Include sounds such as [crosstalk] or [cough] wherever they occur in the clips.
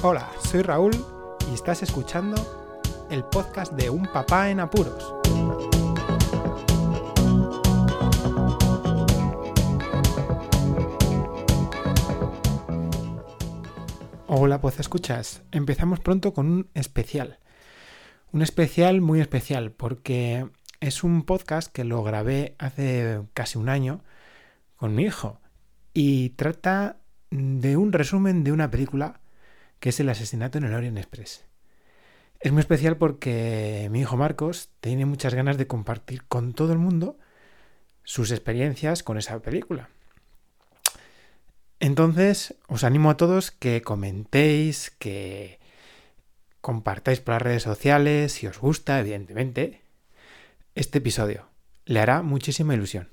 Hola, soy Raúl y estás escuchando el podcast de Un Papá en Apuros. Hola, pues escuchas. Empezamos pronto con un especial. Un especial muy especial porque es un podcast que lo grabé hace casi un año con mi hijo y trata de un resumen de una película que es el asesinato en el Orient Express. Es muy especial porque mi hijo Marcos tiene muchas ganas de compartir con todo el mundo sus experiencias con esa película. Entonces, os animo a todos que comentéis, que compartáis por las redes sociales, si os gusta, evidentemente, este episodio. Le hará muchísima ilusión.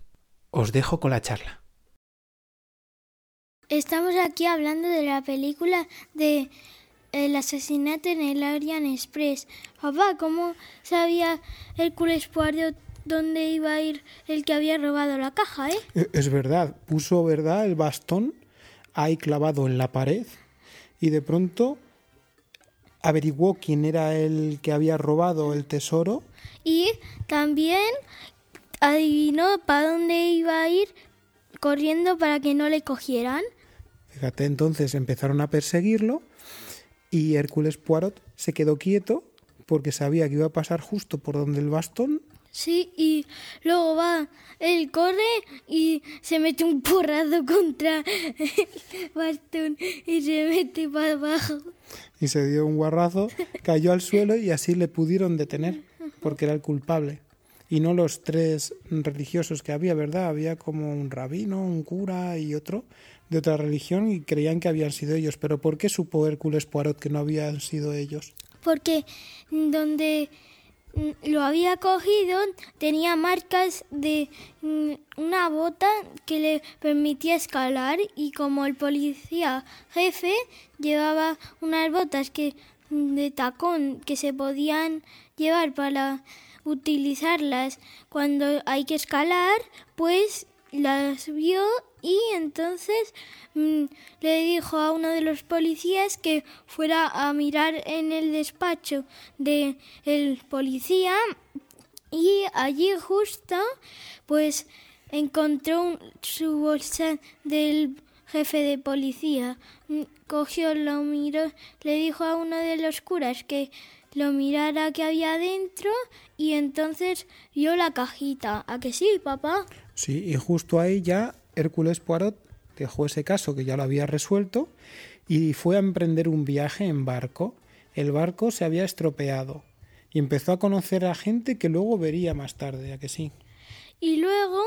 Os dejo con la charla. Estamos aquí hablando de la película de El asesinato en el Orient Express. Papá, ¿cómo sabía Hércules Poirot dónde iba a ir el que había robado la caja, eh? E, es verdad, puso, ¿verdad?, el bastón ahí clavado en la pared y de pronto averiguó quién era el que había robado el tesoro. Y también adivinó para dónde iba a ir corriendo para que no le cogieran. Fíjate, entonces empezaron a perseguirlo y Hércules Poirot se quedó quieto porque sabía que iba a pasar justo por donde el bastón. Sí, y luego va, él corre y se mete un porrazo contra el bastón y se mete para abajo. Y se dio un guarrazo, cayó al suelo y así le pudieron detener porque era el culpable. Y no los tres religiosos que había, ¿verdad? Había como un rabino, un cura y otro de otra religión y creían que habían sido ellos. Pero ¿por qué supo Hércules Poirot que no habían sido ellos? Porque donde mm, lo había cogido tenía marcas de mm, una bota que le permitía escalar y como el policía jefe llevaba unas botas que mm, de tacón que se podían llevar para utilizarlas cuando hay que escalar, pues las vio y entonces mm, le dijo a uno de los policías que fuera a mirar en el despacho del el policía y allí justo pues encontró su bolsa del jefe de policía. Mm, Cogió, lo miró, le dijo a uno de los curas que lo mirara que había dentro y entonces vio la cajita. ¿A que sí, papá? Sí, y justo ahí ya Hércules Poirot dejó ese caso que ya lo había resuelto y fue a emprender un viaje en barco. El barco se había estropeado y empezó a conocer a gente que luego vería más tarde, ¿a que sí? Y luego,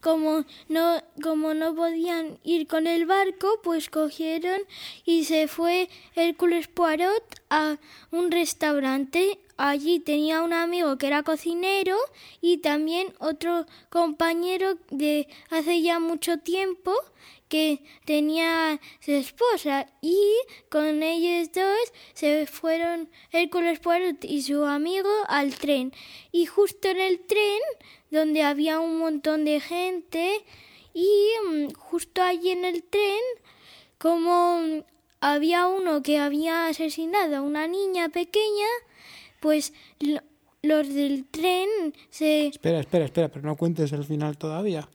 como no, como no podían ir con el barco, pues cogieron y se fue Hércules Poirot a un restaurante. Allí tenía un amigo que era cocinero y también otro compañero de hace ya mucho tiempo que tenía su esposa y con ellos dos se fueron Hércules Poirot y su amigo al tren y justo en el tren donde había un montón de gente y mm, justo allí en el tren como había uno que había asesinado a una niña pequeña pues los del tren se... Espera, espera, espera, pero no cuentes el final todavía.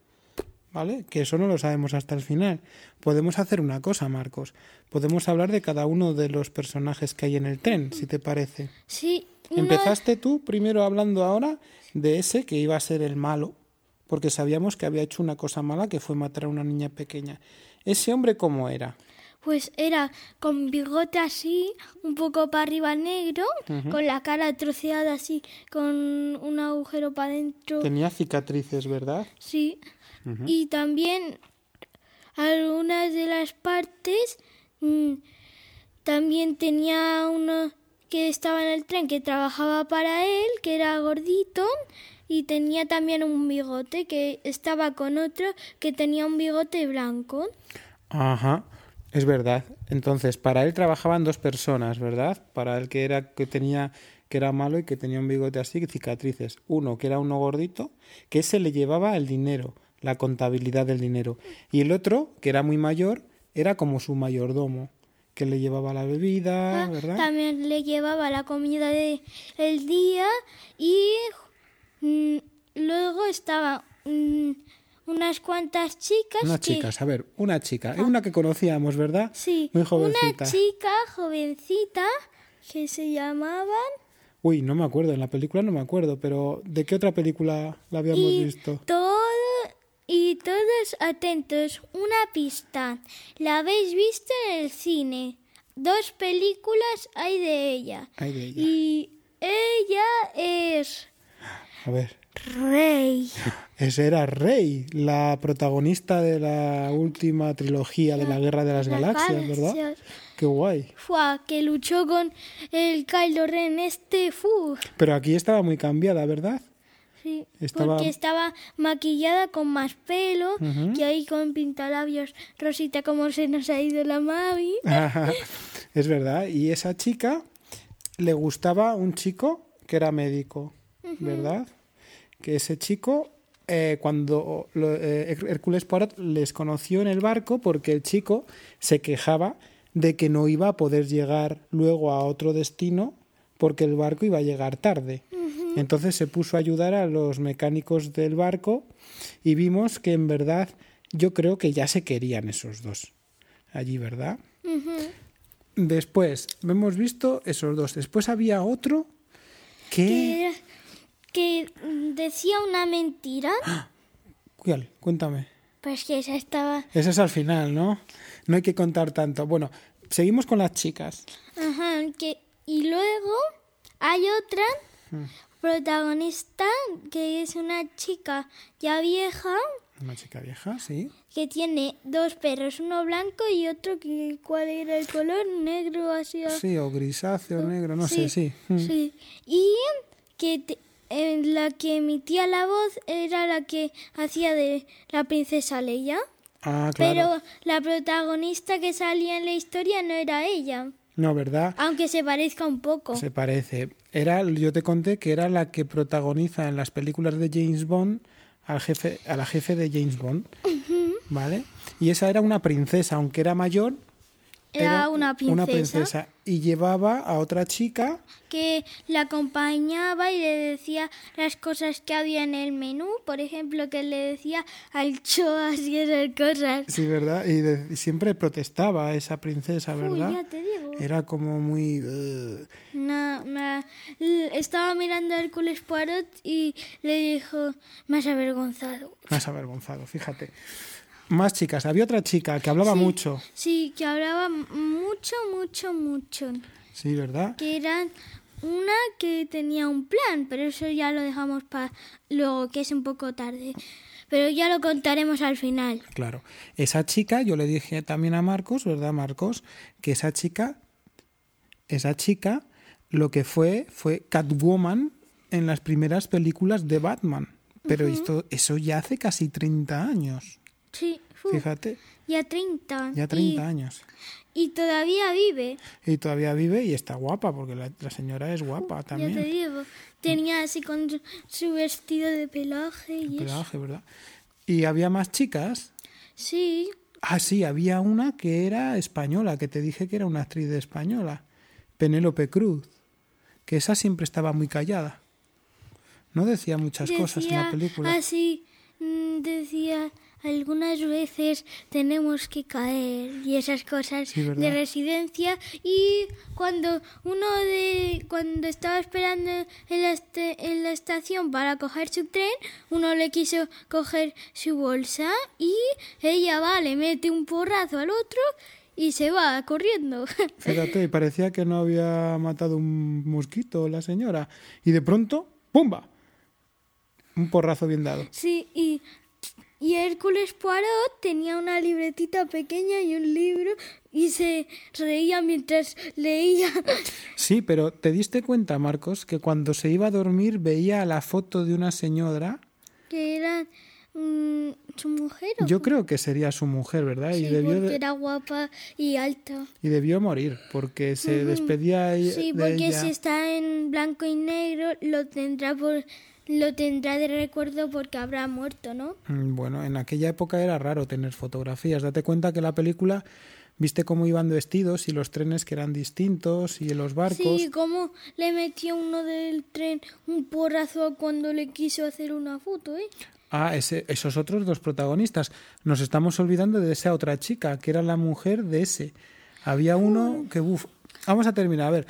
¿Vale? Que eso no lo sabemos hasta el final. Podemos hacer una cosa, Marcos. Podemos hablar de cada uno de los personajes que hay en el tren, si te parece. Sí. Empezaste tú primero hablando ahora de ese que iba a ser el malo, porque sabíamos que había hecho una cosa mala que fue matar a una niña pequeña. ¿Ese hombre cómo era? Pues era con bigote así, un poco para arriba negro, con la cara troceada así, con un agujero para adentro. Tenía cicatrices, ¿verdad? Sí. Y también algunas de las partes mm, también tenía uno que estaba en el tren que trabajaba para él, que era gordito, y tenía también un bigote que estaba con otro que tenía un bigote blanco. Ajá. Es verdad. Entonces, para él trabajaban dos personas, ¿verdad? Para el que era que tenía que era malo y que tenía un bigote así, cicatrices. Uno que era uno gordito, que ese le llevaba el dinero, la contabilidad del dinero. Y el otro, que era muy mayor, era como su mayordomo. que le llevaba la bebida, Ah, ¿verdad? También le llevaba la comida del el día y mm, luego estaban mm, unas cuantas chicas Unas que... chicas, a ver, una chica, una que conocíamos, ¿verdad? Sí, Muy una jovencita. chica jovencita que se llamaban Uy, no me acuerdo, en la película no me acuerdo, pero ¿de qué otra película la habíamos y visto? todo y todos atentos, una pista. La habéis visto en el cine. Dos películas hay de ella. Ay, de ella. Y ella es A ver, Rey. [laughs] ese era Rey, la protagonista de la última trilogía de la Guerra de las Galaxias, ¿verdad? Galaxias. Qué guay. Fue que luchó con el Kylo Ren este fu. Pero aquí estaba muy cambiada, ¿verdad? Sí, Estaba- porque estaba maquillada con más pelo Ujú. y ahí con pintalabios rosita como se nos ha ido la Mavi. [laughs] es verdad. Y esa chica le gustaba un chico que era médico, ¿verdad? Que ese chico, eh, cuando lo- eh, Hércules Poirot les conoció en el barco porque el chico se quejaba de que no iba a poder llegar luego a otro destino porque el barco iba a llegar tarde. Entonces se puso a ayudar a los mecánicos del barco y vimos que en verdad yo creo que ya se querían esos dos allí, ¿verdad? Después, hemos visto esos dos. Después había otro que... que, que decía una mentira, ¿Cuál? Cuéntame. pues que esa estaba... Ese es al final, ¿no? No hay que contar tanto. Bueno, seguimos con las chicas. Ajá, que, y luego hay otra Mm. Protagonista que es una chica ya vieja Una chica vieja, sí. que tiene dos perros, uno blanco y otro que cuál era el color negro así. Sí, o grisáceo, negro, no sé, sí. Mm. sí. Y que te- en la que emitía la voz era la que hacía de la princesa Leia. Ah, claro. Pero la protagonista que salía en la historia no era ella, No, ¿verdad? aunque se parezca un poco. Se parece. Era, yo te conté que era la que protagoniza en las películas de James Bond al jefe, a la jefe de James Bond. ¿Vale? Y esa era una princesa, aunque era mayor. Era una princesa. princesa. Y llevaba a otra chica que la acompañaba y le decía las cosas que había en el menú, por ejemplo, que le decía alchoas y esas cosas. Sí, ¿verdad? Y, de- y siempre protestaba a esa princesa, Uy, ¿verdad? ya te digo. Era como muy... Na- na- l- estaba mirando a Hércules Poirot y le dijo, me has avergonzado. Más avergonzado, fíjate. Más chicas. Había otra chica que hablaba Sí. mucho. Sí, que hablaba mucho, mucho, mucho. Sí, ¿verdad? Que eran una que tenía un plan, pero eso ya lo dejamos para luego, que es un poco tarde. Pero ya lo contaremos al final. Claro. Esa chica, yo le dije también a Marcos, ¿verdad, Marcos? Que esa chica, esa chica, lo que fue, fue Catwoman en las primeras películas de Batman. Pero esto, eso ya hace casi 30 años. Sí, fu, Fíjate, ya 30. ya 30 y, años. y todavía vive. Y todavía vive y está guapa, porque la, la señora es guapa Ya te también. digo. Tenía así con su, su vestido de pelaje y eso. Pelaje, ¿verdad? Y había más chicas. Sí, Ah, sí, había una que era española, que te dije que era una actriz de española, Penélope Cruz, que esa siempre estaba muy callada. No decía muchas cosas en la decía película. así, mm, decía algunas veces tenemos que caer y esas cosas Sí, de residencia y cuando uno de cuando estaba esperando en la, este- en la estación para coger su tren uno le quiso coger su bolsa y ella va le mete un porrazo al otro y se va corriendo [laughs] Fíjate, parecía que no había matado un mosquito la señora. Y de pronto, ¡pumba! Un porrazo bien dado. Sí, y, y Hércules Poirot tenía una libretita pequeña y un libro y se reía mientras leía. Sí, pero ¿te diste cuenta, Marcos, que cuando se iba a dormir veía la foto de una señora? que era mm, su mujer. ¿o Yo creo que sería su mujer, ¿verdad? Sí, y, debió porque de- era guapa y alta. y debió morir, porque se despedía e- Sí, de porque ella. si está en blanco y negro lo tendrá por lo tendrá de recuerdo porque habrá muerto, ¿no? Mm, Bueno, en aquella época era raro tener fotografías. Date cuenta que la película ¿Viste cómo iban vestidos y los trenes que eran distintos y los barcos? Sí, cómo le metió uno del tren un porrazo cuando le quiso hacer una foto, ¿eh? Ah, ese, esos otros dos protagonistas. Nos estamos olvidando de esa otra chica, que era la mujer de ese. Había uno que, uff, vamos a terminar. A ver,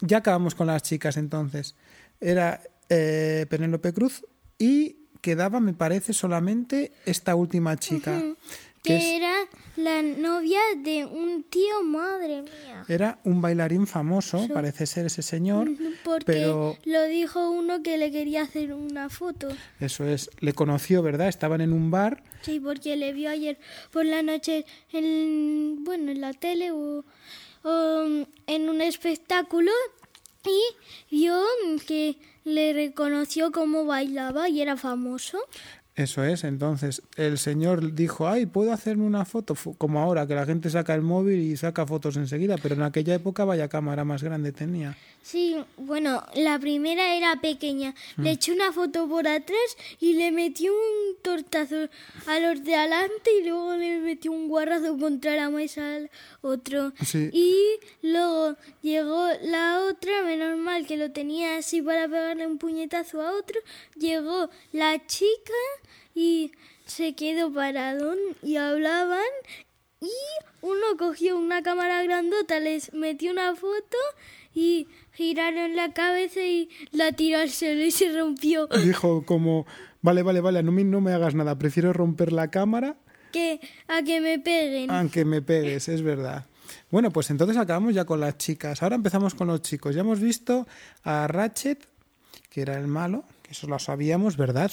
ya acabamos con las chicas entonces. Era eh, Penélope Cruz y quedaba, me parece, solamente esta última chica. Que, era la novia de un tío, madre mía. Era un bailarín famoso, parece ser ese señor. Porque pero... lo dijo uno que le quería hacer una foto. Eso es, le conoció, ¿verdad? Estaban en un bar. Sí, porque le vio ayer por la noche en, bueno, en la tele o, o en un espectáculo y vio que le reconoció cómo bailaba y era famoso. Eso es, entonces el señor dijo, ay, ¿puedo hacerme una foto? Como ahora, que la gente saca el móvil y saca fotos enseguida, pero en aquella época vaya cámara más grande tenía. Sí, bueno, la primera era pequeña. Le echó una foto por atrás y le metió un tortazo a los de adelante y luego le metió un guarrazo contra la mesa al otro. Y luego llegó la otra, menos mal que lo tenía así para pegarle un puñetazo a otro. Llegó la chica y se quedó parado y hablaban y uno cogió una cámara grandota, les metió una foto y giraron la cabeza y la tiró al suelo y se rompió. Dijo como, vale, vale, vale, no me, no me hagas nada, prefiero romper la cámara. Que a que me peguen. A que me pegues, es verdad. Bueno, pues entonces acabamos ya con las chicas. Ahora empezamos con los chicos. Ya hemos visto a Ratchet, que era el malo, que eso lo sabíamos, ¿verdad?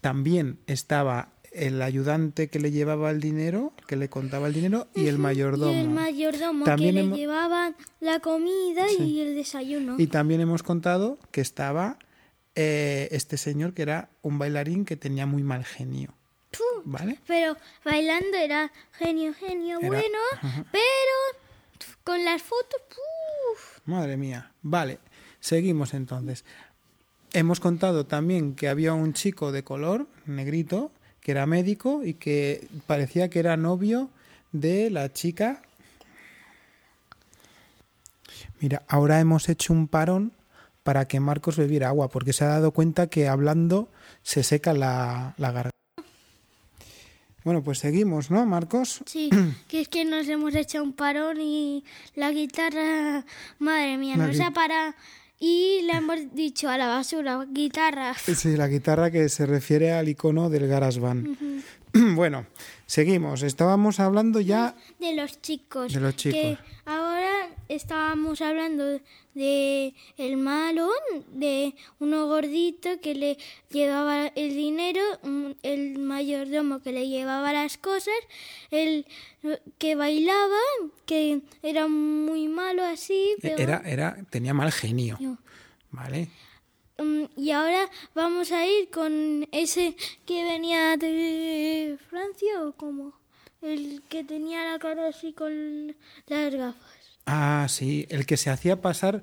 También estaba el ayudante que le llevaba el dinero, que le contaba el dinero, y el mayordomo. Y el mayordomo también que le llevaba la comida y el desayuno. Y también hemos contado que estaba eh, este señor que era un bailarín que tenía muy mal genio. ¿Vale? Pero bailando era genio, genio, bueno, pero con las fotos... Madre mía. Vale, seguimos entonces. Hemos contado también que había un chico de color, negrito, que era médico y que parecía que era novio de la chica. Mira, ahora hemos hecho un parón para que Marcos bebiera agua, porque se ha dado cuenta que hablando se seca la, garganta. Bueno, pues seguimos, ¿no, Marcos? Sí, [clears throat] que es que nos hemos hecho un parón y la guitarra, madre mía, no se ha parado y le hemos dicho a la basura, guitarra. Sí, la guitarra que se refiere al icono del GarageBand. [clears throat] bueno, seguimos. Estábamos hablando ya... De los chicos. De los chicos. Que estábamos hablando de el malo, de uno gordito que le llevaba el dinero, el mayordomo que le llevaba las cosas, el que bailaba, que era muy malo así. E-, era, era, tenía mal genio. Vale. Mm, y ahora vamos a ir con ese que venía de Francia o como el que tenía la cara así con las gafas. Ah, sí, el que se hacía pasar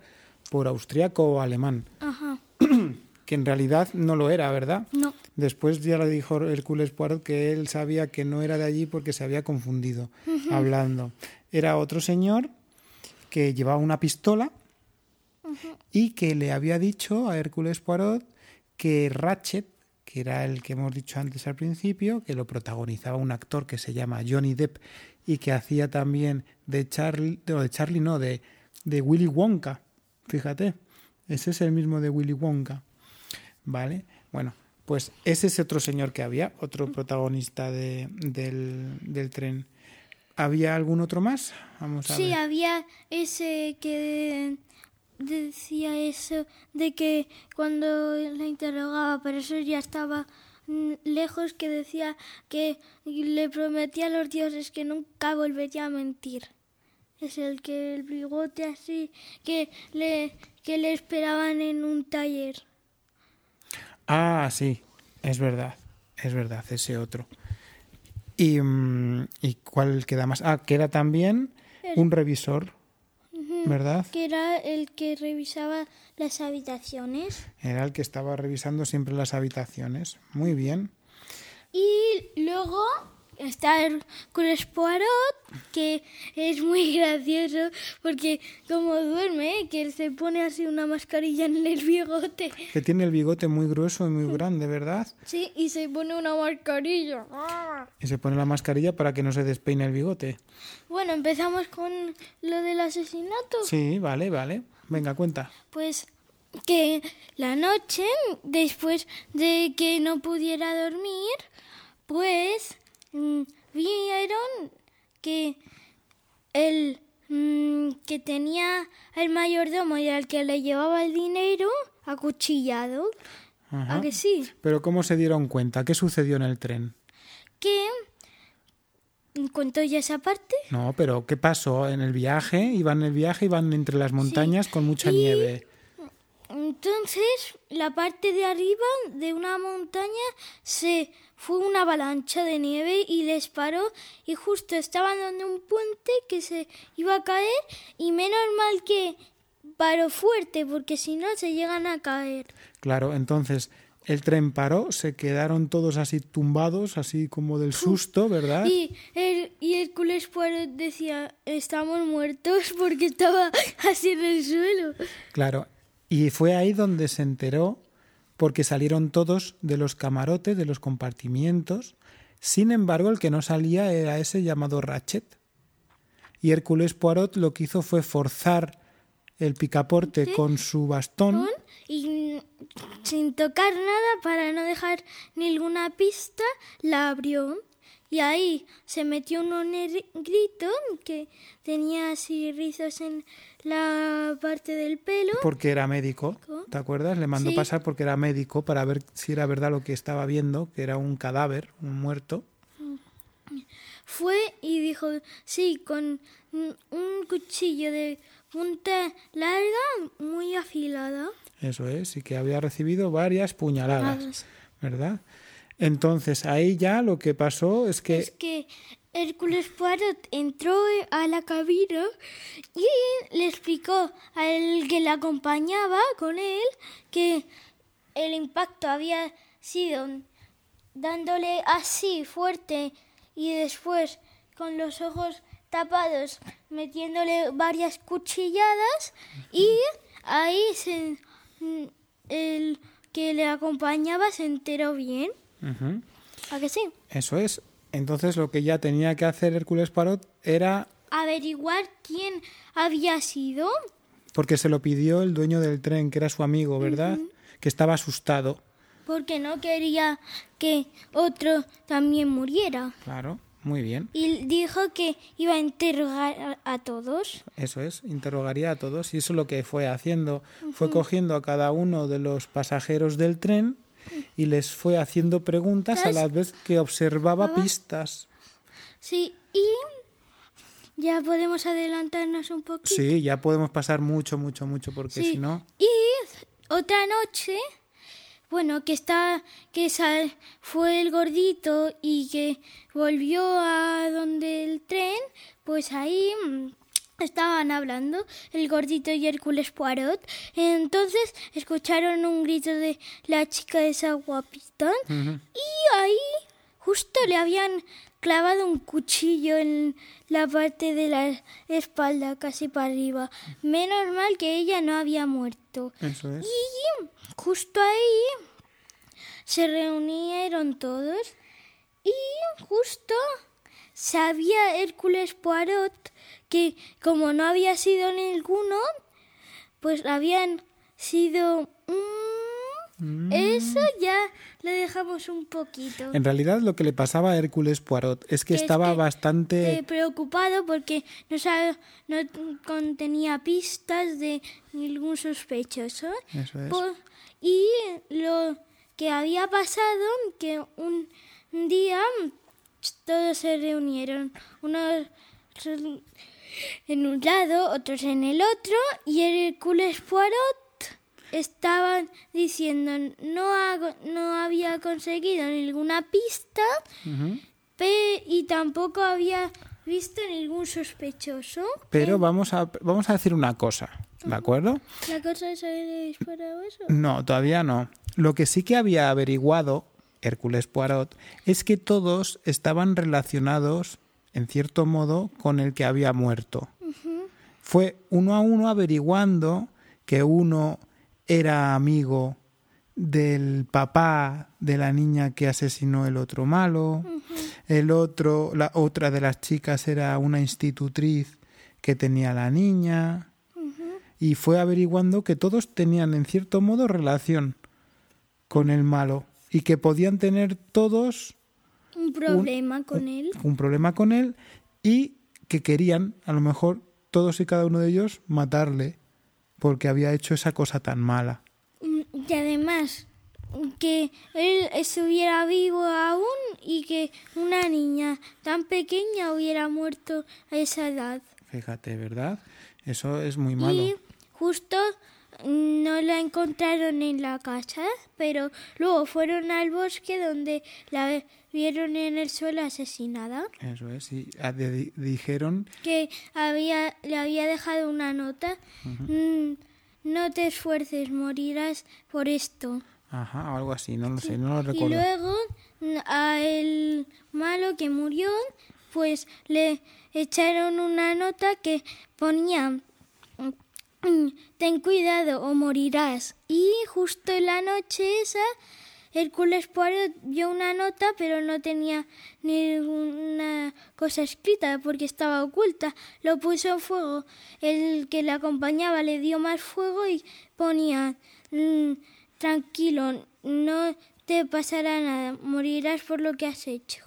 por austriaco o alemán. Ajá. [clears throat] que en realidad no lo era, ¿verdad? No. Después ya le dijo Hércules Poirot que él sabía que no era de allí porque se había confundido hablando. Era otro señor que llevaba una pistola y que le había dicho a Hércules Poirot que Ratchet, que era el que hemos dicho antes al principio, que lo protagonizaba un actor que se llama Johnny Depp y que hacía también de Charlie, de Charlie no, de, de Willy Wonka. Fíjate, ese es el mismo de Willy Wonka. ¿Vale? Bueno, pues ese es otro señor que había, otro protagonista de, del, del, tren. ¿Había algún otro más? Vamos a sí, había ese que decía eso de que cuando la interrogaba, pero eso ya estaba lejos que decía que le prometía a los dioses que nunca volvería a mentir. Es el que el bigote así que le que le esperaban en un taller. Ah, sí, es verdad, es verdad, ese otro. ¿Y, mm, ¿y cuál queda más? Ah, queda también un revisor ¿verdad? Que era el que revisaba las habitaciones. Era el que estaba revisando siempre las habitaciones. Muy bien. Y está Hércules Poirot, que es muy [laughs] gracioso porque como duerme, que él se pone así una mascarilla en el bigote. Que tiene el bigote muy grueso y muy grande, ¿verdad? Sí, y se pone una mascarilla. Y se pone la mascarilla para que no se despeine el bigote. Bueno, empezamos con lo del asesinato. Sí, vale, vale. Venga, cuenta. Pues que la noche, después de que no pudiera dormir, pues mm, vieron que el mm, que tenía el mayordomo y al que le llevaba el dinero acuchillado. Ajá. ¿A que sí? Pero ¿cómo se dieron cuenta? ¿Qué sucedió en el tren? Que ¿Cuento ya esa parte? No, pero ¿qué pasó en el viaje? Iban en el viaje, iban entre las montañas con mucha Y- nieve. Entonces, la parte de arriba de una montaña se fue una avalancha de nieve y les paró y justo estaban dando un puente que se iba a caer y menos mal que paró fuerte porque si no se llegan a caer. Claro, entonces el tren paró, se quedaron todos así tumbados, así como del susto, ¿verdad? Y el, y Hércules Poirot decía, estamos muertos porque estaba [laughs] así en el suelo. Claro. Y fue ahí donde se enteró, porque salieron todos de los camarotes, de los compartimientos. Sin embargo, el que no salía era ese llamado Ratchet. Y Hércules Poirot lo que hizo fue forzar el picaporte con su bastón. Y sin tocar nada para no dejar ninguna pista, la abrió. Y ahí se metió un negrito que tenía así rizos en la parte del pelo. porque era médico, ¿te acuerdas? Le mandó Sí. pasar porque era médico para ver si era verdad lo que estaba viendo, que era un cadáver, un muerto. Fue y dijo, sí, con un cuchillo de punta larga, muy afilada. Eso es, y que había recibido varias puñaladas. ¿verdad? Entonces ahí ya lo que pasó es que Es que Hércules Poirot entró a la cabina y le explicó al que le acompañaba con él que el impacto había sido dándole así fuerte y después con los ojos tapados metiéndole varias cuchilladas y ahí se, el que le acompañaba se enteró bien. ¿A que sí? eso es. Entonces lo que ya tenía que hacer Hércules Parot era averiguar quién había sido. porque se lo pidió el dueño del tren, que era su amigo, ¿verdad? Que estaba asustado. Porque no quería que otro también muriera. Claro, muy bien. Y dijo que iba a interrogar a, a todos. Eso es, interrogaría a todos y eso es lo que fue haciendo. Fue cogiendo a cada uno de los pasajeros del tren y les fue haciendo preguntas a la vez que observaba pistas. Sí, y ya podemos adelantarnos un poquito. Sí, ya podemos pasar mucho, mucho, mucho, porque Sí. si no... Y otra noche, bueno, que está, que sal- fue el gordito y que volvió a donde el tren, pues ahí mm, estaban hablando el gordito y Hércules Poirot. Entonces escucharon un grito de la chica esa guapita y ahí justo le habían clavado un cuchillo en la parte de la espalda, casi para arriba. Menos mal que ella no había muerto. Eso es. Y justo ahí se reunieron todos y justo sabía Hércules Poirot que como no había sido ninguno, pues habían sido... mm, Eso ya lo dejamos un poquito. En realidad lo que le pasaba a Hércules Poirot es que Que es estaba que, bastante... Eh, preocupado porque no, sabe, no contenía pistas de ningún sospechoso. Eso es. Po- y lo que había pasado, que un día todos se reunieron, unos en un lado, otros en el otro, y Hércules Poirot estaban diciendo no, hago- no había conseguido ninguna pista pe- y tampoco había visto ningún sospechoso. Pero vamos a, vamos a decir una cosa, ¿de acuerdo? La cosa es haber disparado eso. No, todavía no. Lo que sí que había averiguado Hércules Poirot, es que todos estaban relacionados, en cierto modo, con el que había muerto. Fue uno a uno averiguando que uno era amigo del papá de la niña que asesinó el otro malo, el otro, la otra de las chicas era una institutriz que tenía la niña, y fue averiguando que todos tenían en cierto modo relación con el malo y que podían tener todos un problema con él. Un problema con él y que querían, a lo mejor, todos y cada uno de ellos matarle porque había hecho esa cosa tan mala. Mm, y además, que él estuviera vivo aún y que una niña tan pequeña hubiera muerto a esa edad. Fíjate, ¿verdad? Eso es muy malo. Y justo no la encontraron en la casa, pero luego fueron al bosque donde la vieron en el suelo asesinada. Eso es, y ah, dijeron que había le había dejado una nota. Mm, no te esfuerces, morirás por esto. Ajá, o algo así, no lo sé, no lo recuerdo. Y luego a el malo que murió, pues le echaron una nota que ponía [clears throat] ten cuidado o morirás. Y justo en la noche esa, Hércules Poirot vio una nota, pero no tenía ninguna cosa escrita porque estaba oculta. Lo puso en fuego. El que le acompañaba le dio más fuego y ponía mm, tranquilo, no te pasará nada, morirás por lo que has hecho.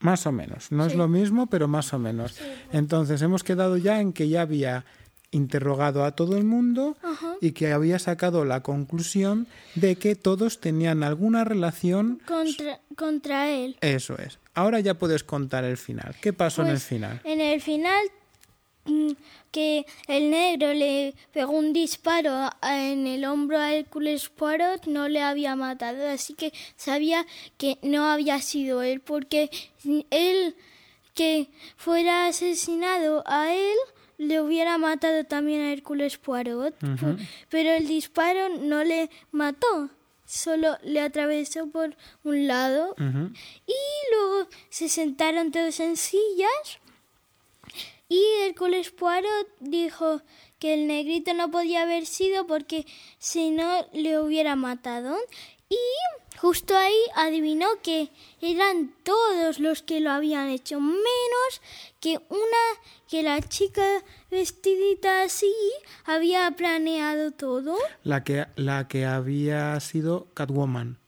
Más o menos, no es lo mismo, pero más o menos. Entonces hemos quedado ya en que ya había interrogado a todo el mundo y que había sacado la conclusión de que todos tenían alguna relación contra, contra él. Eso es. Ahora ya puedes contar el final. ¿Qué pasó en el pues, final? En el final Mm, que el negro le pegó un disparo en el hombro a Hércules Poirot no le había matado, así que sabía que no había sido él, porque él que fuera asesinado a él le hubiera matado también a Hércules Poirot, pero el disparo no le mató, solo le atravesó por un lado y luego se sentaron todos en sillas y Hércules Poirot dijo que el negrito no podía haber sido porque si no le hubiera matado. Y justo ahí adivinó que eran todos los que lo habían hecho, menos que una que la chica vestidita así había planeado todo. La que, la que había sido Catwoman.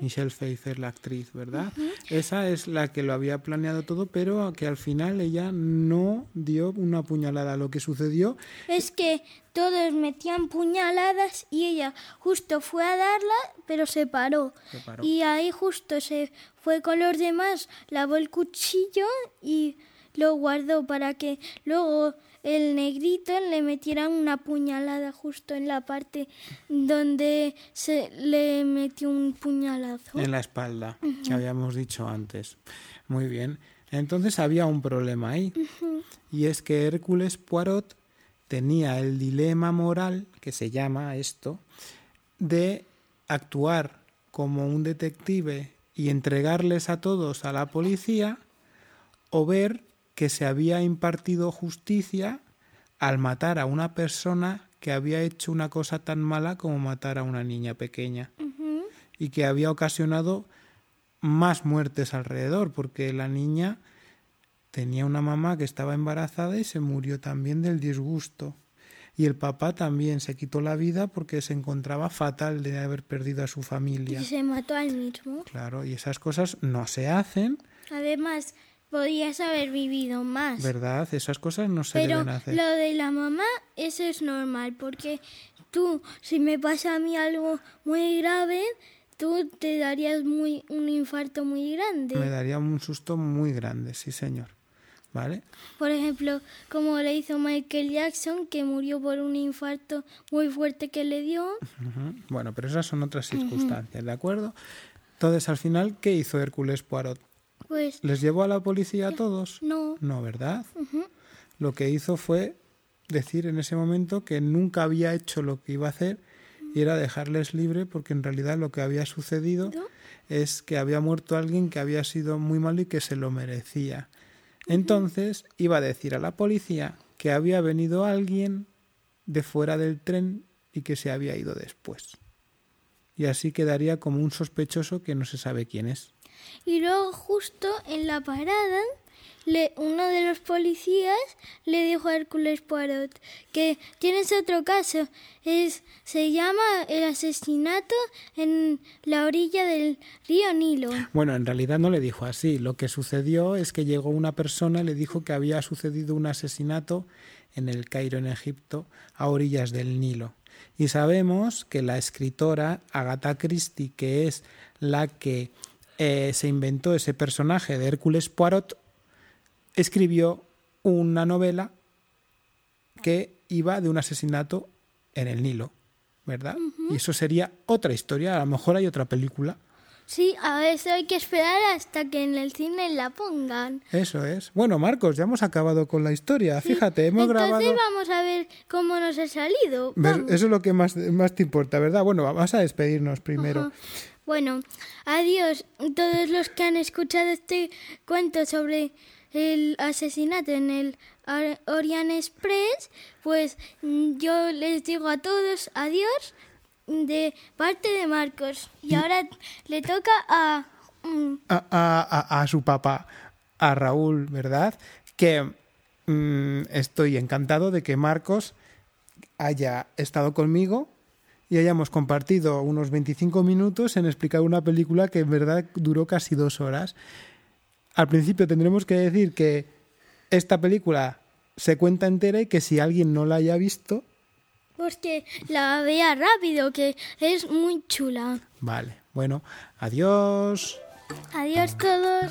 Michelle Pfeiffer, la actriz, ¿verdad? Esa es la que lo había planeado todo, pero que al final ella no dio una puñalada. Lo que sucedió es que todos metían puñaladas y ella justo fue a darla, pero se paró. se paró. Y ahí justo se fue con los demás, lavó el cuchillo y lo guardó para que luego el negrito le metiera una puñalada justo en la parte donde se le metió un puñalazo. En la espalda, que habíamos dicho antes. Muy bien. Entonces había un problema ahí. Y es que Hércules Poirot tenía el dilema moral, que se llama esto, de actuar como un detective y entregarles a todos a la policía o ver que se había impartido justicia al matar a una persona que había hecho una cosa tan mala como matar a una niña pequeña y que había ocasionado más muertes alrededor porque la niña tenía una mamá que estaba embarazada y se murió también del disgusto y el papá también se quitó la vida porque se encontraba fatal de haber perdido a su familia. Y se mató al mismo. Claro, y esas cosas no se hacen. Además, Podías haber vivido más. ¿Verdad? Esas cosas no se deben hacer. Lo de la mamá, eso es normal, porque tú, si me pasa a mí algo muy grave, tú te darías muy, un infarto muy grande. Me daría un susto muy grande, sí, señor. ¿Vale? Por ejemplo, como le hizo Michael Jackson, que murió por un infarto muy fuerte que le dio. Bueno, pero esas son otras circunstancias, ¿de acuerdo? Entonces, al final, ¿qué hizo Hércules Poirot? Pues ¿Les llevó a la policía a todos? No. No, ¿verdad? Lo que hizo fue decir en ese momento que nunca había hecho lo que iba a hacer y era dejarles libre porque en realidad lo que había sucedido es que había muerto alguien que había sido muy malo y que se lo merecía. Entonces iba a decir a la policía que había venido alguien de fuera del tren y que se había ido después. Y así quedaría como un sospechoso que no se sabe quién es. Y luego justo en la parada le, uno de los policías le dijo a Hércules Poirot que tienes otro caso. Es, se llama el asesinato en la orilla del río Nilo. Bueno, en realidad no le dijo así. Lo que sucedió es que llegó una persona y le dijo que había sucedido un asesinato en el Cairo, en Egipto, a orillas del Nilo. Y sabemos que la escritora Agatha Christie, que es la que eh, se inventó ese personaje de Hércules Poirot, escribió una novela que iba de un asesinato en el Nilo, ¿verdad? Y eso sería otra historia, a lo mejor hay otra película. Sí, a veces hay que esperar hasta que en el cine la pongan. Eso es. Bueno, Marcos, ya hemos acabado con la historia. Fíjate, hemos Entonces grabado. vamos a ver cómo nos ha salido. Eso es lo que más, más te importa, ¿verdad? Bueno, vamos a despedirnos primero. Ajá. Bueno, adiós todos los que han escuchado este cuento sobre el asesinato en el Or- Orient Express. Pues mm, yo les digo a todos adiós de parte de Marcos. Y ahora le toca a... mm, a, a- a- a su papá, a Raúl, ¿verdad? Que mm, estoy encantado de que Marcos haya estado conmigo y hayamos compartido unos 25 minutos en explicar una película que en verdad duró casi dos horas. Al principio tendremos que decir que esta película se cuenta entera y que si alguien no la haya visto, Pues que la vea rápido, que es muy chula. vale. Bueno, adiós. Adiós todos.